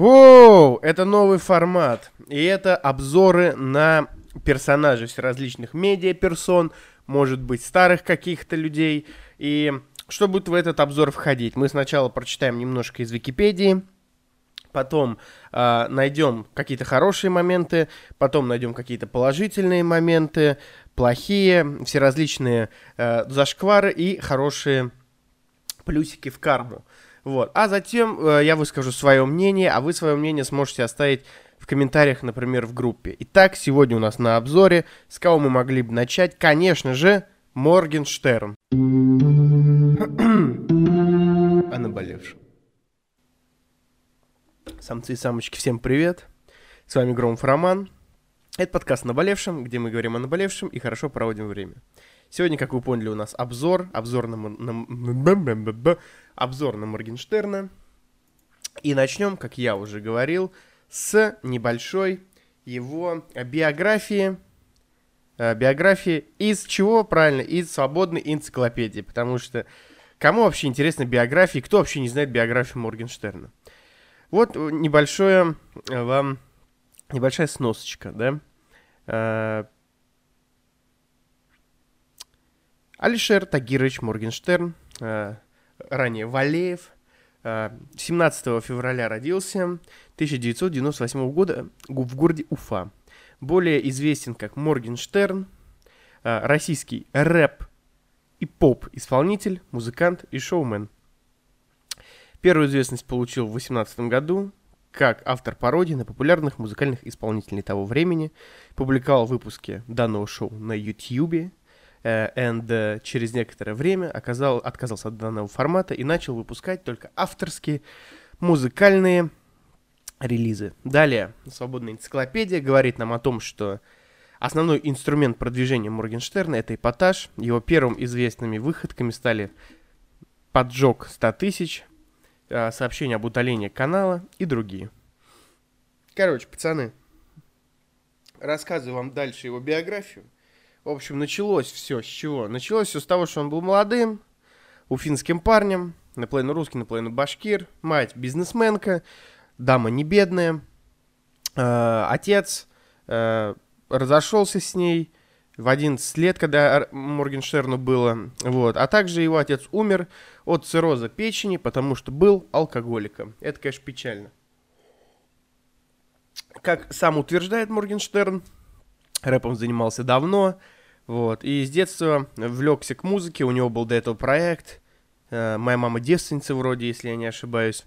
Воу, это новый формат. И это обзоры на персонажей всеразличных медиа-персон, может быть, старых каких-то людей. И что будет в этот обзор входить? Мы сначала прочитаем немножко из Википедии, потом э, найдем какие-то хорошие моменты, потом найдем какие-то положительные моменты, плохие, всеразличные э, зашквары и хорошие плюсики в карму. Вот. А затем э, я выскажу свое мнение, а вы свое мнение сможете оставить в комментариях, например, в группе. Итак, сегодня у нас на обзоре, с кого мы могли бы начать, конечно же, Моргенштерн. о наболевшем. Самцы и самочки, всем привет. С вами Громов Роман. Это подкаст о наболевшем, где мы говорим о наболевшем и хорошо проводим время. Сегодня, как вы поняли, у нас обзор, обзор на, на, обзор на Моргенштерна. И начнем, как я уже говорил, с небольшой его биографии. Э, биографии из чего, правильно? Из свободной энциклопедии. Потому что кому вообще интересна биография, кто вообще не знает биографию Моргенштерна? Вот небольшое э, вам, небольшая сносочка, да? Э, Алишер Тагирович Моргенштерн, ранее Валеев, 17 э, февраля родился. 1998 года в городе Уфа. Более известен как Моргенштерн, э, российский рэп и поп-исполнитель, музыкант и шоумен. Первую известность получил в 2018 году как автор пародий на популярных музыкальных исполнителей того времени, публиковал выпуски данного шоу на YouTube, and uh, через некоторое время оказал, отказался от данного формата и начал выпускать только авторские музыкальные релизы. Далее, свободная энциклопедия говорит нам о том, что основной инструмент продвижения Моргенштерна это эпатаж. Его первым известными выходками стали поджог 100 тысяч, э, сообщение об удалении канала и другие. Короче, пацаны, рассказываю вам дальше его биографию. В общем, началось все с чего? Началось все с того, что он был молодым, уфинским парнем, наполовину русский, наполовину башкир, мать бизнесменка, дама не бедная, э, отец э, разошелся с ней в 11 лет, когда Моргенштерну было, вот, а также его отец умер от цирроза печени, потому что был алкоголиком. Это, конечно, печально. Как сам утверждает Моргенштерн, рэпом занимался давно, вот, и с детства влекся к музыке, у него был до этого проект, э, «Моя мама девственница» вроде, если я не ошибаюсь,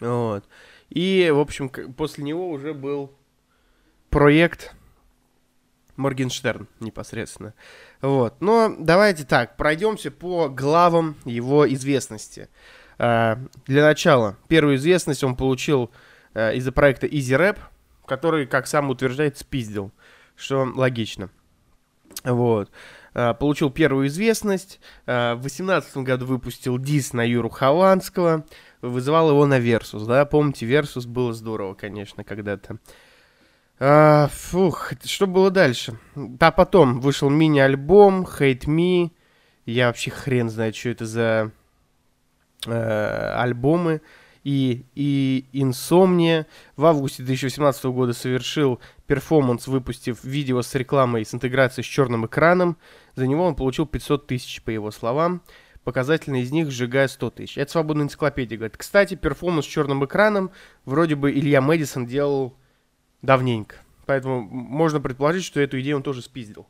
вот, и, в общем, после него уже был проект Моргенштерн непосредственно. Вот. Но давайте так, пройдемся по главам его известности. Э, для начала, первую известность он получил э, из-за проекта Easy Rap, который, как сам утверждает, спиздил что логично. Вот. А, получил первую известность. А, в 2018 году выпустил дисс на Юру Хованского. Вызывал его на Версус, да? Помните, Версус было здорово, конечно, когда-то. А, фух, что было дальше? А потом вышел мини-альбом Hate Me. Я вообще хрен знает, что это за э, альбомы и, и Insomnia. В августе 2018 года совершил перформанс, выпустив видео с рекламой с интеграцией с черным экраном. За него он получил 500 тысяч, по его словам. Показательно из них сжигая 100 тысяч. Это свободная энциклопедия говорит. Кстати, перформанс с черным экраном вроде бы Илья Мэдисон делал давненько. Поэтому можно предположить, что эту идею он тоже спиздил.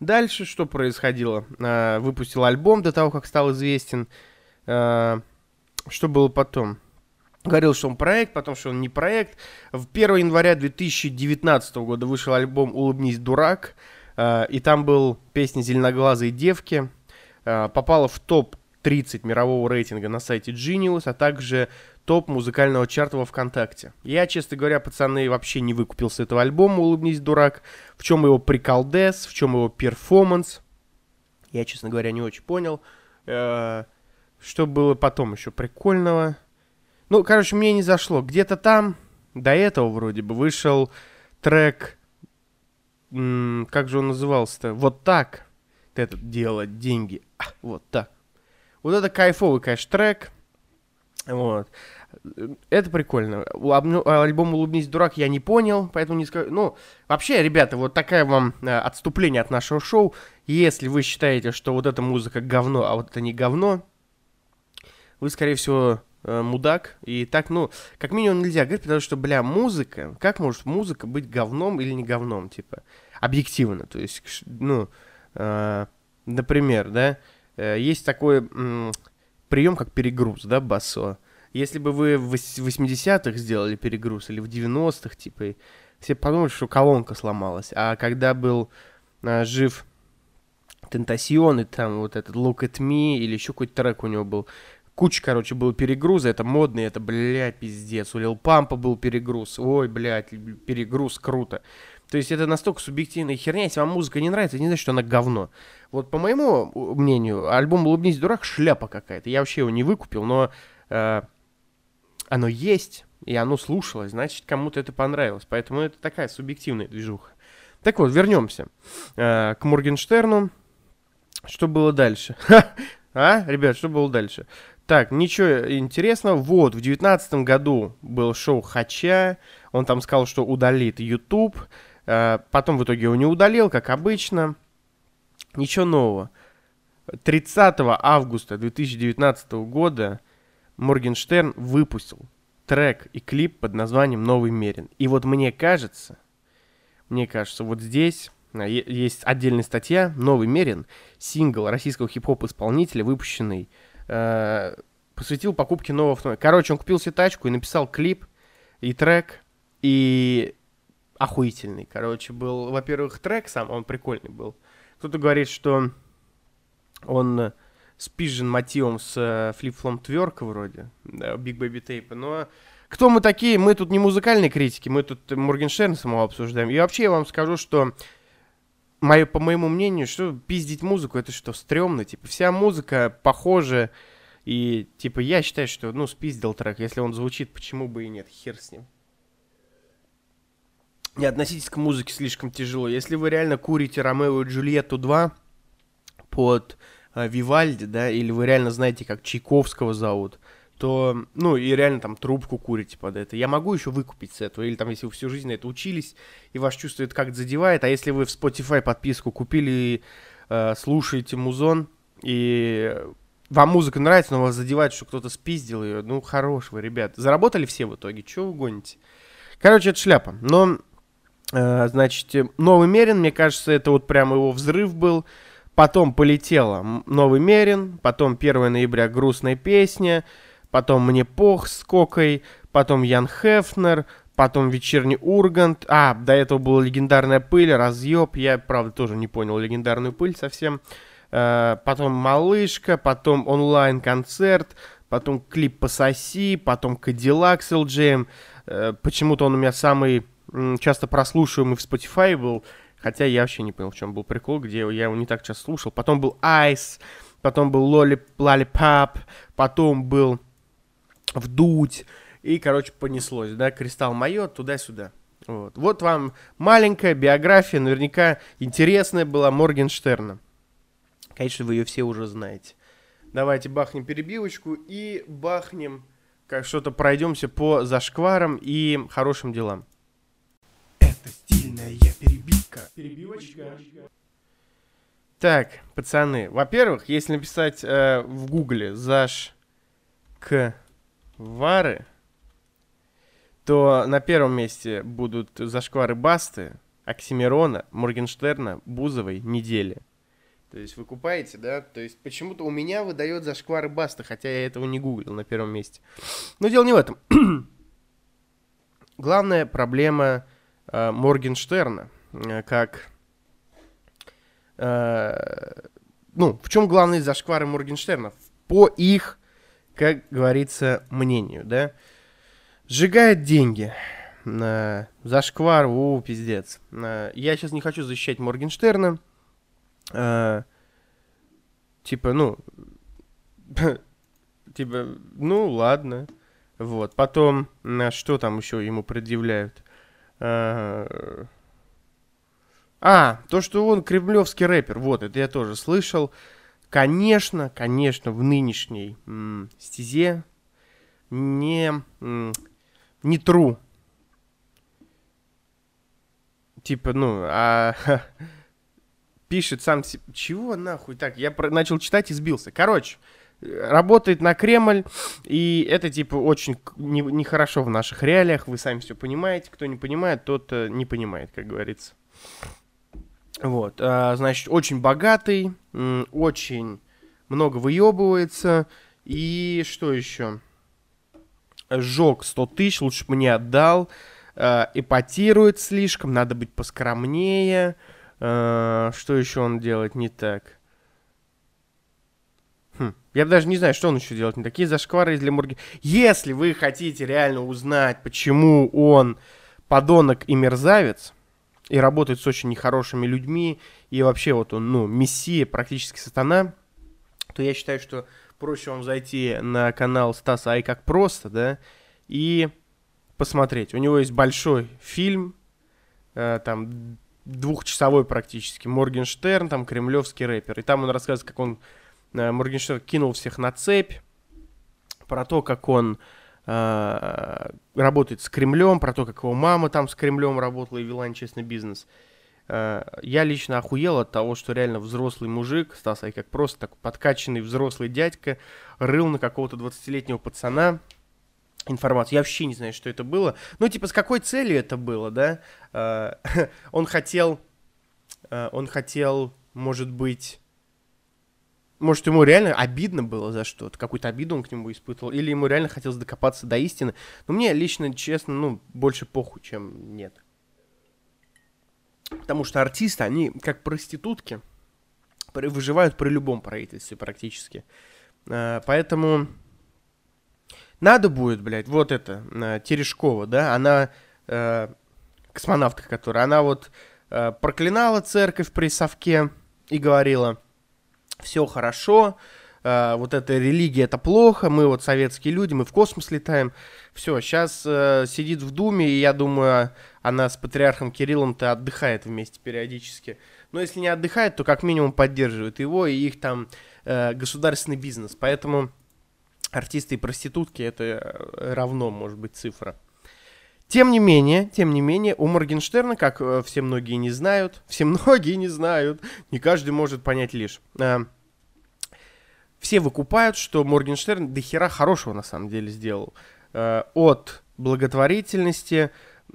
Дальше что происходило? А, выпустил альбом до того, как стал известен. А, что было потом? Говорил, что он проект, потом, что он не проект. В 1 января 2019 года вышел альбом «Улыбнись, дурак». А, и там был песня «Зеленоглазые девки». Попала в топ-30 мирового рейтинга на сайте Genius, а также топ музыкального чарта во ВКонтакте. Я, честно говоря, пацаны, вообще не выкупил с этого альбома «Улыбнись, дурак». В чем его приколдес, в чем его перформанс. Я, честно говоря, не очень понял. Э, что было потом еще прикольного? Ну, короче, мне не зашло. Где-то там, до этого вроде бы, вышел трек... Как же он назывался-то? Вот так. Это делать деньги. А, вот так. Вот это кайфовый, конечно, трек. Вот. Это прикольно. Альбом «Улыбнись, дурак» я не понял, поэтому не скажу. Ну, вообще, ребята, вот такая вам э, отступление от нашего шоу. Если вы считаете, что вот эта музыка говно, а вот это не говно, вы, скорее всего, э, мудак. И так, ну, как минимум нельзя говорить, потому что, бля, музыка, как может музыка быть говном или не говном, типа, объективно. То есть, ну, э, например, да, есть такой прием, как перегруз, да, басо. Если бы вы в 80-х сделали перегруз или в 90-х, типа, все подумали, что колонка сломалась. А когда был а, жив Тентасион, и там вот этот Look at Me, или еще какой-то трек у него был, куча, короче, был перегруза, это модный, это, блядь, пиздец. У Лил Пампа был перегруз, ой, блядь, перегруз, круто. То есть это настолько субъективная херня, если вам музыка не нравится, не значит, что она говно. Вот по моему мнению, альбом «Улыбнись, дурак» шляпа какая-то. Я вообще его не выкупил, но э, оно есть, и оно слушалось, значит, кому-то это понравилось. Поэтому это такая субъективная движуха. Так вот, вернемся э, к Моргенштерну. Что было дальше? а, ребят, что было дальше? Так, ничего интересного. Вот, в девятнадцатом году был шоу Хача. Он там сказал, что удалит YouTube. Э, потом в итоге его не удалил, как обычно. Ничего нового. 30 августа 2019 года Моргенштерн выпустил трек и клип под названием «Новый Мерин». И вот мне кажется, мне кажется, вот здесь есть отдельная статья «Новый Мерин», сингл российского хип-хоп исполнителя, выпущенный, э, посвятил покупке нового автомобиля. Короче, он купил себе тачку и написал клип и трек, и охуительный. Короче, был, во-первых, трек сам, он прикольный был. Кто-то говорит, что он с Pigeon мотивом с э, флип-флом тверка вроде, Big Baby Tape, но кто мы такие? Мы тут не музыкальные критики, мы тут Моргенштерн самого обсуждаем. И вообще я вам скажу, что мое, по моему мнению, что пиздить музыку, это что, стрёмно? Типа, вся музыка похожа, и, типа, я считаю, что, ну, спиздил трек. Если он звучит, почему бы и нет, хер с ним. Не относитесь к музыке слишком тяжело. Если вы реально курите Ромео и Джульетту 2 под э, Вивальди, да, или вы реально знаете, как Чайковского зовут, то, ну, и реально там трубку курите под это. Я могу еще выкупить с этого, или там, если вы всю жизнь на это учились, и ваш чувство это как-то задевает, а если вы в Spotify подписку купили и э, слушаете музон, и вам музыка нравится, но вас задевает, что кто-то спиздил ее, ну, хорош вы, ребят. Заработали все в итоге, чего вы гоните? Короче, это шляпа. Но, значит, новый Мерин, мне кажется, это вот прям его взрыв был. Потом полетела Новый Мерин, потом 1 ноября грустная песня, потом Мне пох с Кокой, потом Ян Хефнер, потом Вечерний Ургант. А, до этого была легендарная пыль, разъеб. Я, правда, тоже не понял легендарную пыль совсем. Uh, потом Малышка, потом онлайн-концерт, потом клип «Пососи», потом Кадиллак с LGM. Почему-то он у меня самый часто прослушиваемый в Spotify был. Хотя я вообще не понял, в чем был прикол, где я его не так часто слушал. Потом был Ice, потом был Lollipop, потом был Вдуть. И, короче, понеслось, да, Кристалл Майот туда-сюда. Вот. вот вам маленькая биография, наверняка интересная была Моргенштерна. Конечно, вы ее все уже знаете. Давайте бахнем перебивочку и бахнем, как что-то пройдемся по зашкварам и хорошим делам. Это стильная перебивка. Перебивочка. Так, пацаны, во-первых, если написать э, в гугле заш к вары, то на первом месте будут зашквары Басты, Оксимирона, Моргенштерна, Бузовой, Недели. То есть вы купаете, да? То есть почему-то у меня выдает зашквары Басты, хотя я этого не гуглил на первом месте. Но дело не в этом. Главная проблема э, Моргенштерна, э, как... Э, ну, в чем главные зашквары Моргенштерна? По их, как говорится, мнению, да? Сжигает деньги. Э, зашквар, у, пиздец. Э, я сейчас не хочу защищать Моргенштерна. Э, типа, ну... типа, ну, ладно. Вот. Потом, на что там еще ему предъявляют? А, а, то, что он кремлевский рэпер, вот, это я тоже слышал. конечно, конечно, в нынешней м, стезе не, м, не true. Типа, ну, а пишет сам себе... Чего нахуй так? Я про... начал читать и сбился. Короче, работает на Кремль, и это, типа, очень нехорошо не в наших реалиях, вы сами все понимаете. Кто не понимает, тот э, не понимает, как говорится. Вот, а, значит, очень богатый, очень много выебывается, и что еще? Сжег 100 тысяч, лучше бы не отдал, а, эпатирует слишком, надо быть поскромнее, а, что еще он делает не так? Я даже не знаю, что он еще делает. Не такие зашквары из Лемурги. Если вы хотите реально узнать, почему он подонок и мерзавец, и работает с очень нехорошими людьми, и вообще вот он, ну, мессия, практически сатана, то я считаю, что проще вам зайти на канал Стаса Ай как просто, да, и посмотреть. У него есть большой фильм, э, там двухчасовой практически, Моргенштерн, там кремлевский рэпер, и там он рассказывает, как он Моргенштерн кинул всех на цепь, про то, как он э, работает с Кремлем, про то, как его мама там с Кремлем работала и вела нечестный бизнес. Э, я лично охуел от того, что реально взрослый мужик, Стас Ай как просто так подкачанный взрослый дядька, рыл на какого-то 20-летнего пацана информацию. Я вообще не знаю, что это было. Ну, типа, с какой целью это было, да? Э, он хотел, э, он хотел, может быть может, ему реально обидно было за что-то, какую-то обиду он к нему испытывал, или ему реально хотелось докопаться до истины. Но мне лично, честно, ну, больше похуй, чем нет. Потому что артисты, они как проститутки, выживают при любом правительстве практически. А, поэтому надо будет, блядь, вот это, а, Терешкова, да, она, э, космонавтка которая, она вот проклинала церковь при совке и говорила – все хорошо, э, вот эта религия это плохо, мы вот советские люди, мы в космос летаем. Все, сейчас э, сидит в Думе, и я думаю, она с патриархом Кириллом-то отдыхает вместе периодически. Но если не отдыхает, то как минимум поддерживает его и их там э, государственный бизнес. Поэтому артисты и проститутки это э, равно, может быть, цифра. Тем не менее, тем не менее, у Моргенштерна, как э, все многие не знают, все многие не знают, не каждый может понять лишь. Э, все выкупают, что Моргенштерн до хера хорошего на самом деле сделал. Э, от благотворительности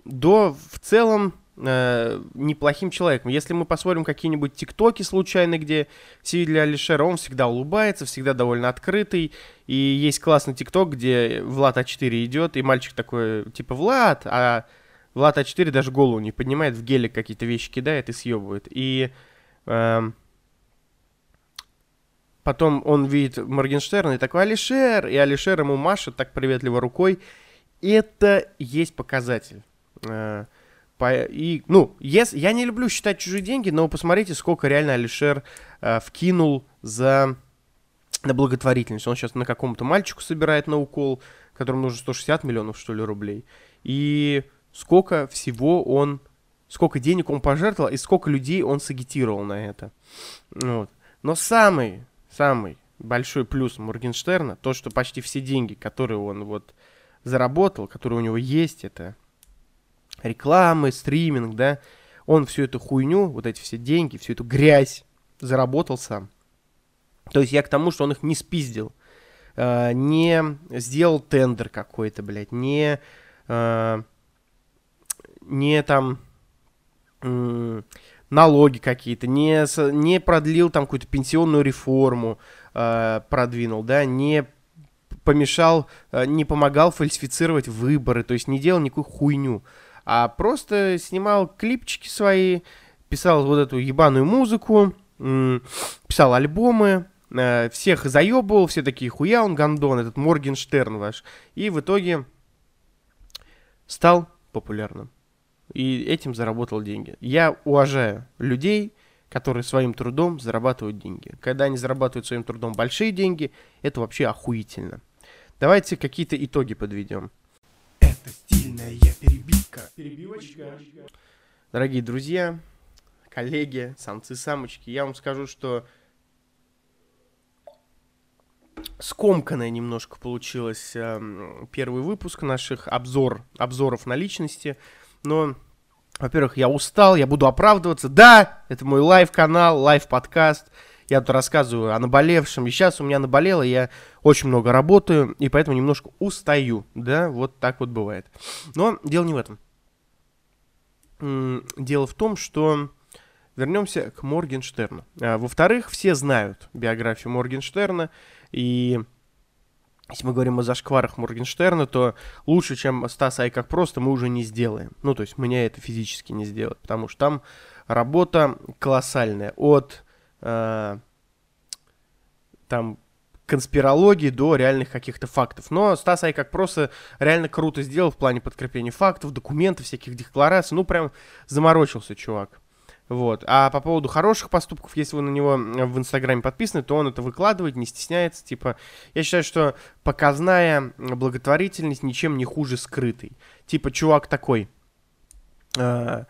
до в целом э, неплохим человеком. Если мы посмотрим какие-нибудь тиктоки случайно, где все видели Алишера, он всегда улыбается, всегда довольно открытый. И есть классный тикток, где Влад А4 идет, и мальчик такой, типа, Влад, а Влад А4 даже голову не поднимает, в гелик какие-то вещи кидает и съебывает. И э, потом он видит Моргенштерна и такой, Алишер, и Алишер ему машет так приветливо рукой. Это есть показатель. Э, по, и, ну, yes, я не люблю считать чужие деньги, но посмотрите, сколько реально Алишер э, вкинул за на благотворительность. Он сейчас на какому-то мальчику собирает на укол, которому нужно 160 миллионов, что ли, рублей. И сколько всего он, сколько денег он пожертвовал и сколько людей он сагитировал на это. Вот. Но самый, самый большой плюс Моргенштерна, то, что почти все деньги, которые он вот заработал, которые у него есть, это рекламы, стриминг, да, он всю эту хуйню, вот эти все деньги, всю эту грязь заработал сам. То есть я к тому, что он их не спиздил, э, не сделал тендер какой-то, блядь, не, э, не там э, налоги какие-то, не, не продлил там какую-то пенсионную реформу, э, продвинул, да, не помешал, э, не помогал фальсифицировать выборы, то есть не делал никакую хуйню а просто снимал клипчики свои, писал вот эту ебаную музыку, писал альбомы, э, всех заебывал, все такие хуя, он гандон, этот Моргенштерн ваш. И в итоге стал популярным. И этим заработал деньги. Я уважаю людей, которые своим трудом зарабатывают деньги. Когда они зарабатывают своим трудом большие деньги, это вообще охуительно. Давайте какие-то итоги подведем. Это стильная перебивка. Перебивочка. Дорогие друзья, коллеги, самцы-самочки, я вам скажу, что скомканная немножко получилась э, первый выпуск наших обзор, обзоров на личности. Но, во-первых, я устал, я буду оправдываться. Да, это мой лайв-канал, лайв-подкаст. Я тут рассказываю о наболевшем. И сейчас у меня наболело, я очень много работаю, и поэтому немножко устаю. Да, вот так вот бывает. Но дело не в этом. Дело в том, что вернемся к Моргенштерну. А, во-вторых, все знают биографию Моргенштерна, и если мы говорим о зашкварах Моргенштерна, то лучше, чем Стас Ай как просто, мы уже не сделаем. Ну, то есть меня это физически не сделать, потому что там работа колоссальная. От э, там конспирологии до реальных каких-то фактов. Но Стас Ай как просто реально круто сделал в плане подкрепления фактов, документов, всяких деклараций. Ну, прям заморочился чувак. Вот. А по поводу хороших поступков, если вы на него в Инстаграме подписаны, то он это выкладывает, не стесняется. Типа, я считаю, что показная благотворительность ничем не хуже скрытой. Типа, чувак такой э,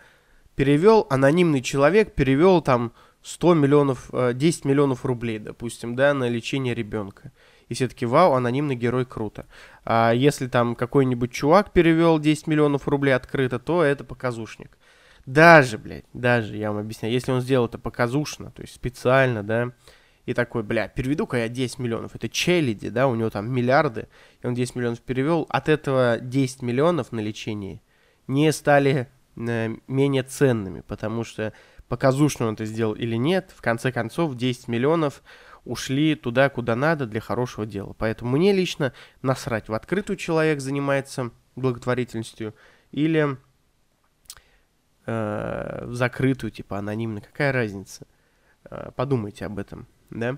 перевел, анонимный человек перевел там 100 миллионов, 10 миллионов рублей, допустим, да, на лечение ребенка. И все таки вау, анонимный герой, круто. А если там какой-нибудь чувак перевел 10 миллионов рублей открыто, то это показушник. Даже, блядь, даже, я вам объясняю, если он сделал это показушно, то есть специально, да, и такой, бля, переведу-ка я 10 миллионов, это челяди, да, у него там миллиарды, и он 10 миллионов перевел, от этого 10 миллионов на лечение не стали э, менее ценными, потому что показушно он это сделал или нет, в конце концов 10 миллионов ушли туда, куда надо для хорошего дела. Поэтому мне лично насрать, в открытую человек занимается благотворительностью или э, в закрытую, типа анонимно, какая разница? Э, подумайте об этом, да?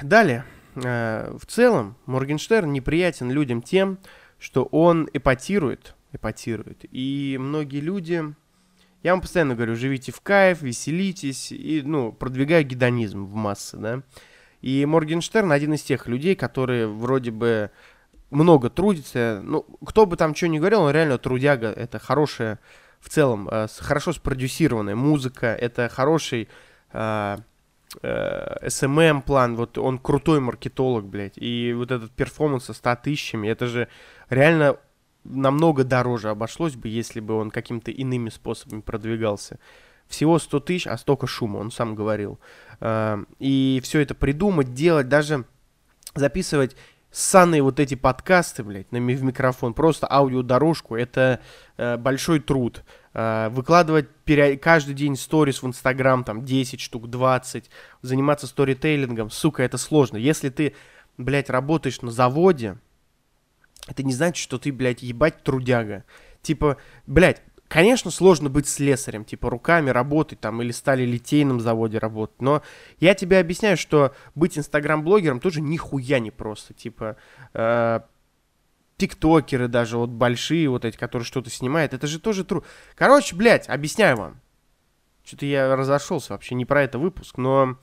Далее. Э, в целом, Моргенштерн неприятен людям тем, что он эпатирует, эпатирует. И многие люди, я вам постоянно говорю, живите в кайф, веселитесь, и, ну, продвигаю гедонизм в массы, да? И Моргенштерн один из тех людей, которые вроде бы много трудится. Ну, кто бы там что ни говорил, он реально трудяга. Это хорошая в целом э, хорошо спродюсированная музыка, это хороший э, э, SMM план, вот он крутой маркетолог, блядь, и вот этот перформанс со 100 тысячами, это же реально намного дороже обошлось бы, если бы он каким-то иными способами продвигался. Всего 100 тысяч, а столько шума, он сам говорил. Э, и все это придумать, делать, даже записывать ссаные вот эти подкасты, блядь, на, в микрофон, просто аудиодорожку, это э, большой труд. Э, выкладывать каждый день сторис в Инстаграм, там, 10 штук, 20, заниматься сторитейлингом, сука, это сложно. Если ты, блядь, работаешь на заводе, это не значит, что ты, блядь, ебать трудяга. Типа, блядь, Конечно, сложно быть слесарем, типа руками работать там или стали литейном заводе работать, но я тебе объясняю, что быть инстаграм-блогером тоже нихуя не просто, типа э, тиктокеры даже вот большие вот эти, которые что-то снимают, это же тоже трудно. Короче, блядь, объясняю вам. Что-то я разошелся вообще, не про это выпуск, но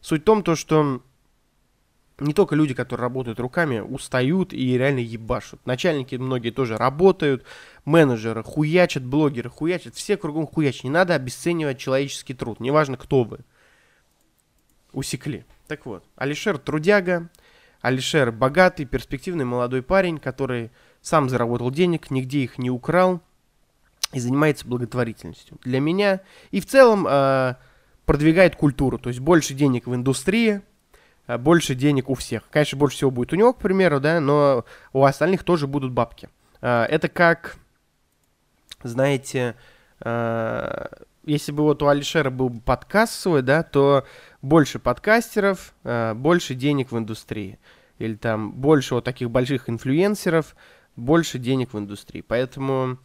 суть в том, то, что не только люди, которые работают руками, устают и реально ебашут. Начальники многие тоже работают, менеджеры хуячат, блогеры хуячат, все кругом хуячат. Не надо обесценивать человеческий труд, неважно, кто вы. Усекли. Так вот, Алишер трудяга, Алишер богатый, перспективный молодой парень, который сам заработал денег, нигде их не украл и занимается благотворительностью. Для меня и в целом э, продвигает культуру, то есть больше денег в индустрии, больше денег у всех. Конечно, больше всего будет у него, к примеру, да, но у остальных тоже будут бабки. Э, это как, знаете, э, если бы вот у Алишера был подкаст свой, да, то больше подкастеров, больше денег в индустрии. Или там больше вот таких больших инфлюенсеров, больше денег в индустрии. Поэтому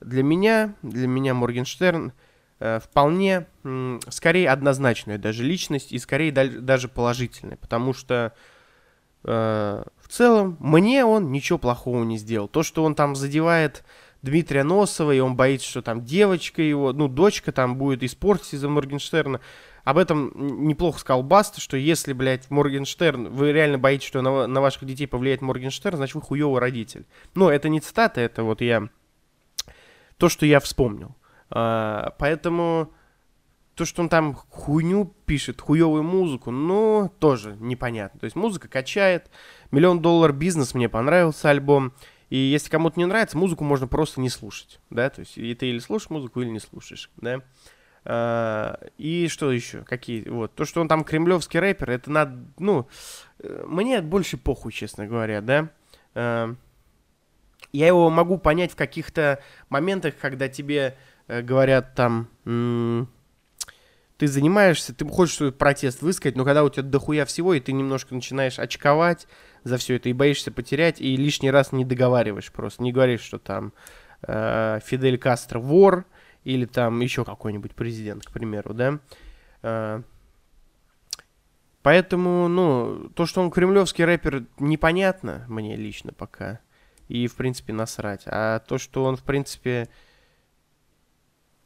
для меня, для меня Моргенштерн – Э, вполне, скорее однозначная даже личность и скорее даже положительная, потому что э, в целом мне он ничего плохого не сделал. То, что он там задевает Дмитрия Носова, и он боится, что там девочка его, ну, дочка там будет испортить из-за Моргенштерна. Об этом неплохо сказал Баста, что если, блядь, Моргенштерн, вы реально боитесь, что на, на ваших детей повлияет Моргенштерн, значит, вы хуёвый родитель. Но это не цитата, это вот я... То, что я вспомнил. А, поэтому то, что он там хуйню пишет, хуевую музыку, ну, тоже непонятно. То есть музыка качает, миллион доллар бизнес, мне понравился альбом. И если кому-то не нравится, музыку можно просто не слушать, да, то есть и ты или слушаешь музыку, или не слушаешь, да. А, и что еще? Какие? Вот. То, что он там кремлевский рэпер, это надо, ну, э, мне больше похуй, честно говоря, да. А, я его могу понять в каких-то моментах, когда тебе говорят там, ты занимаешься, ты хочешь свой протест высказать, но когда у тебя дохуя всего, и ты немножко начинаешь очковать за все это, и боишься потерять, и лишний раз не договариваешь просто, не говоришь, что там э, Фидель Кастро вор, или там еще какой-нибудь президент, к примеру, да. Э, поэтому, ну, то, что он кремлевский рэпер, непонятно мне лично пока. И, в принципе, насрать. А то, что он, в принципе,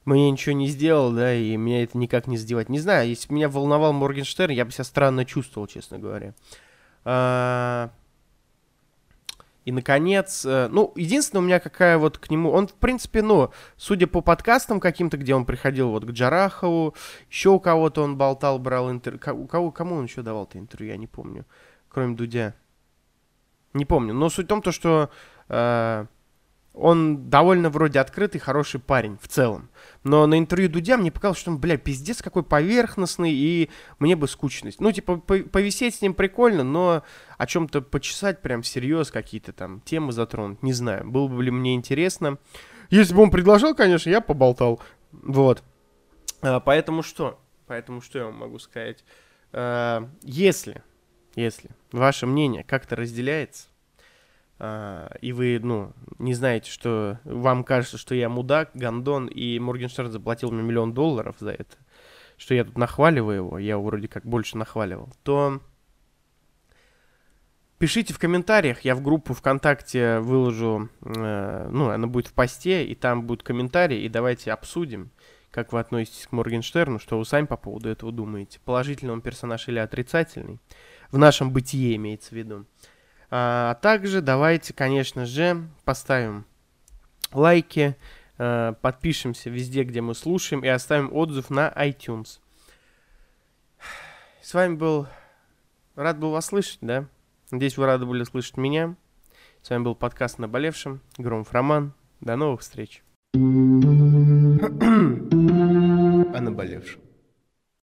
мне ничего не сделал, да, и меня это никак не сделать. Не знаю, если бы меня волновал Моргенштерн, я бы себя странно чувствовал, честно говоря. А... И, наконец, э, ну, единственное у меня какая вот к нему... Он, в принципе, ну, судя по подкастам каким-то, где он приходил вот к Джарахову, еще у кого-то он болтал, брал интервью. Кого, кому он еще давал-то интервью, я не помню. Кроме Дудя. Не помню. Но суть в том, то, что э, он довольно вроде открытый, хороший парень в целом. Но на интервью Дудя мне показалось, что он, бля, пиздец какой поверхностный, и мне бы скучность. Ну, типа, повисеть с ним прикольно, но о чем-то почесать прям всерьез, какие-то там темы затронуть, не знаю. Было бы ли мне интересно. Если бы он предложил, конечно, я поболтал. Вот. А, поэтому что? Поэтому что я вам могу сказать? А, если, если ваше мнение как-то разделяется, и вы, ну, не знаете, что вам кажется, что я мудак, гандон, и Моргенштерн заплатил мне миллион долларов за это, что я тут нахваливаю его, я его вроде как больше нахваливал, то пишите в комментариях, я в группу ВКонтакте выложу, э, ну, она будет в посте, и там будут комментарии, и давайте обсудим, как вы относитесь к Моргенштерну, что вы сами по поводу этого думаете, положительный он персонаж или отрицательный, в нашем бытие имеется в виду. А также давайте, конечно же, поставим лайки, э, подпишемся везде, где мы слушаем, и оставим отзыв на iTunes. С вами был... Рад был вас слышать, да? Надеюсь, вы рады были слышать меня. С вами был подкаст «Наболевшим». Громов Роман. До новых встреч. О наболевшем.